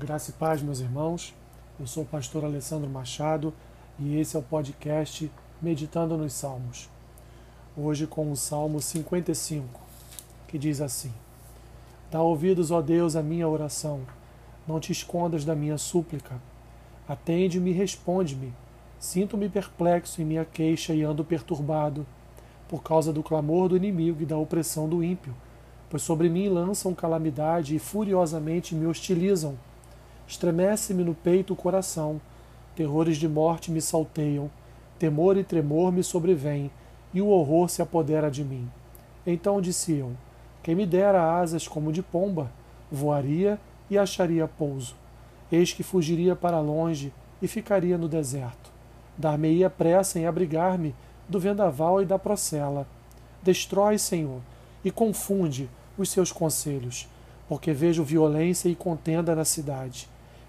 Graça e paz, meus irmãos. Eu sou o pastor Alessandro Machado e esse é o podcast Meditando nos Salmos. Hoje com o Salmo 55, que diz assim: Dá ouvidos, ó Deus, à minha oração. Não te escondas da minha súplica. Atende-me e responde-me. Sinto-me perplexo em minha queixa e ando perturbado, por causa do clamor do inimigo e da opressão do ímpio, pois sobre mim lançam calamidade e furiosamente me hostilizam Estremece-me no peito o coração, terrores de morte me salteiam, temor e tremor me sobrevêm, e o horror se apodera de mim. Então disse eu: Quem me dera asas como de pomba, voaria e acharia pouso. Eis que fugiria para longe e ficaria no deserto. Dar-me-ia pressa em abrigar-me do vendaval e da procela. Destrói, Senhor, e confunde os seus conselhos, porque vejo violência e contenda na cidade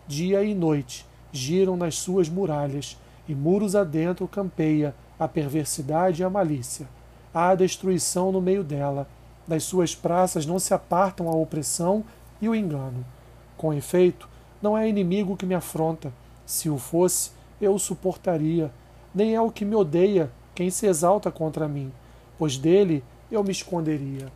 dia e noite, giram nas suas muralhas, e muros adentro campeia a perversidade e a malícia. Há destruição no meio dela. Das suas praças não se apartam a opressão e o engano. Com efeito, não é inimigo que me afronta. Se o fosse, eu o suportaria. Nem é o que me odeia quem se exalta contra mim, pois dele eu me esconderia.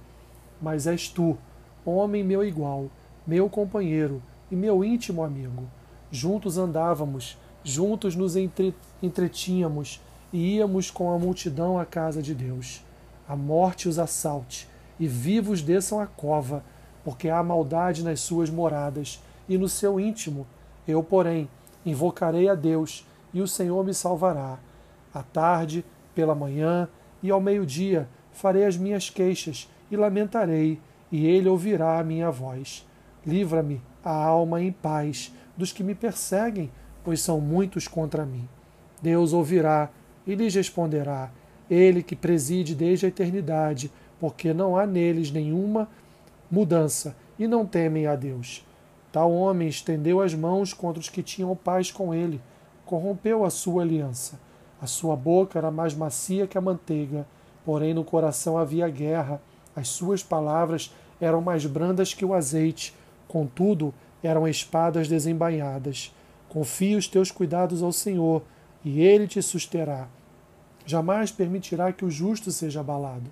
Mas és tu, homem meu igual, meu companheiro, e meu íntimo amigo. Juntos andávamos, juntos nos entre, entretínhamos e íamos com a multidão à casa de Deus. A morte os assalte e vivos desçam a cova, porque há maldade nas suas moradas e no seu íntimo. Eu, porém, invocarei a Deus e o Senhor me salvará. À tarde, pela manhã e ao meio-dia farei as minhas queixas e lamentarei, e ele ouvirá a minha voz. Livra-me a alma em paz dos que me perseguem, pois são muitos contra mim. Deus ouvirá e lhes responderá, ele que preside desde a eternidade, porque não há neles nenhuma mudança e não temem a Deus. Tal homem estendeu as mãos contra os que tinham paz com ele, corrompeu a sua aliança. A sua boca era mais macia que a manteiga, porém no coração havia guerra. As suas palavras eram mais brandas que o azeite, Contudo, eram espadas desembainhadas. Confia os teus cuidados ao Senhor, e ele te susterá. Jamais permitirá que o justo seja abalado.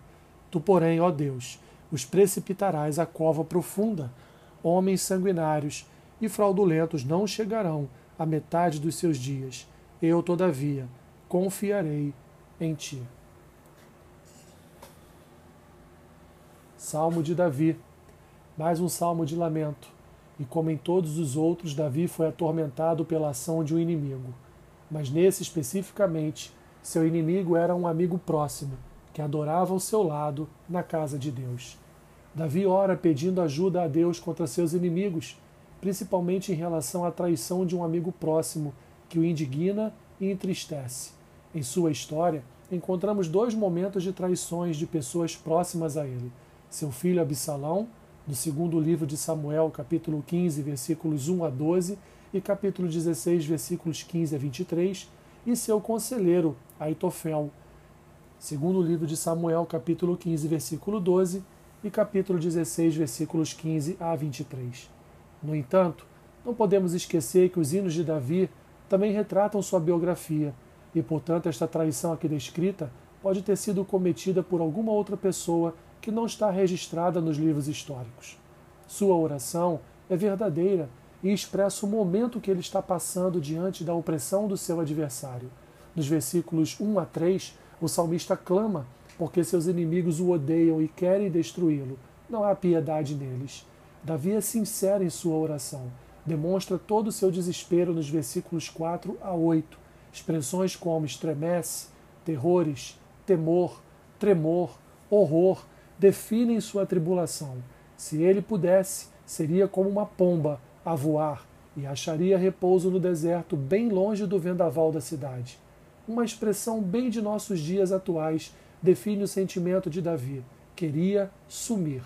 Tu, porém, ó Deus, os precipitarás à cova profunda. Homens sanguinários e fraudulentos não chegarão à metade dos seus dias. Eu, todavia, confiarei em ti. Salmo de Davi mais um salmo de lamento. E como em todos os outros, Davi foi atormentado pela ação de um inimigo. Mas nesse especificamente, seu inimigo era um amigo próximo, que adorava ao seu lado na casa de Deus. Davi ora pedindo ajuda a Deus contra seus inimigos, principalmente em relação à traição de um amigo próximo que o indigna e entristece. Em sua história, encontramos dois momentos de traições de pessoas próximas a ele: seu filho Absalão do segundo livro de Samuel, capítulo 15, versículos 1 a 12 e capítulo 16, versículos 15 a 23, e seu conselheiro, Aitofel. Segundo livro de Samuel, capítulo 15, versículo 12 e capítulo 16, versículos 15 a 23. No entanto, não podemos esquecer que os hinos de Davi também retratam sua biografia, e portanto esta traição aqui descrita pode ter sido cometida por alguma outra pessoa que não está registrada nos livros históricos. Sua oração é verdadeira e expressa o momento que ele está passando diante da opressão do seu adversário. Nos versículos 1 a 3, o salmista clama porque seus inimigos o odeiam e querem destruí-lo. Não há piedade neles. Davi é sincero em sua oração. Demonstra todo o seu desespero nos versículos 4 a 8. Expressões como estremece, terrores, temor, tremor, horror, definem sua tribulação. Se ele pudesse, seria como uma pomba a voar e acharia repouso no deserto, bem longe do vendaval da cidade. Uma expressão bem de nossos dias atuais define o sentimento de Davi. Queria sumir.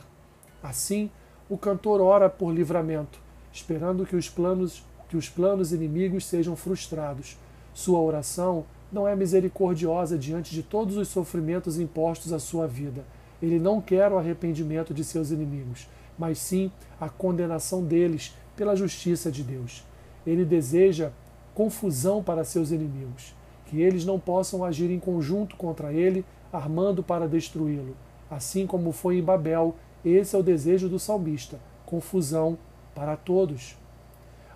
Assim, o cantor ora por livramento, esperando que os planos que os planos inimigos sejam frustrados. Sua oração não é misericordiosa diante de todos os sofrimentos impostos à sua vida ele não quer o arrependimento de seus inimigos, mas sim a condenação deles pela justiça de Deus. Ele deseja confusão para seus inimigos, que eles não possam agir em conjunto contra ele, armando para destruí-lo. Assim como foi em Babel, esse é o desejo do salmista: confusão para todos.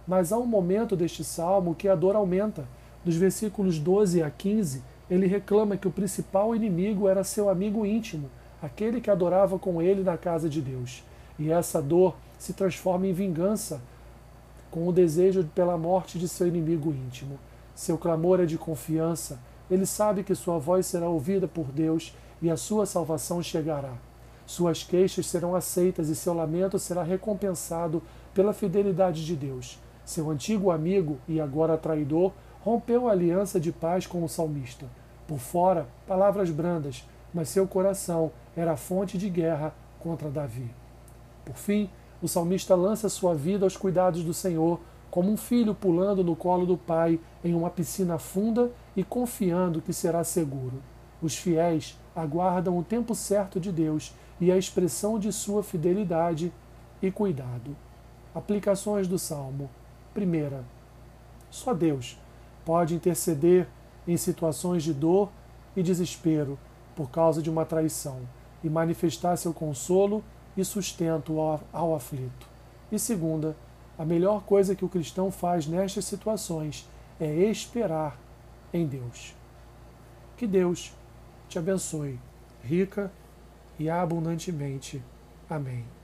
Mas há um momento deste salmo que a dor aumenta. Dos versículos 12 a 15, ele reclama que o principal inimigo era seu amigo íntimo, aquele que adorava com ele na casa de Deus. E essa dor se transforma em vingança, com o desejo pela morte de seu inimigo íntimo. Seu clamor é de confiança, ele sabe que sua voz será ouvida por Deus e a sua salvação chegará. Suas queixas serão aceitas e seu lamento será recompensado pela fidelidade de Deus. Seu antigo amigo e agora traidor rompeu a aliança de paz com o salmista. Por fora, palavras brandas, mas seu coração era fonte de guerra contra Davi. Por fim, o salmista lança sua vida aos cuidados do Senhor, como um filho pulando no colo do pai em uma piscina funda e confiando que será seguro. Os fiéis aguardam o tempo certo de Deus e a expressão de sua fidelidade e cuidado. Aplicações do Salmo. Primeira, só Deus pode interceder em situações de dor e desespero por causa de uma traição e manifestar seu consolo e sustento ao, aflito. E segunda, a melhor coisa que o cristão faz nestas situações é esperar em Deus. Que Deus te abençoe rica e abundantemente. Amém.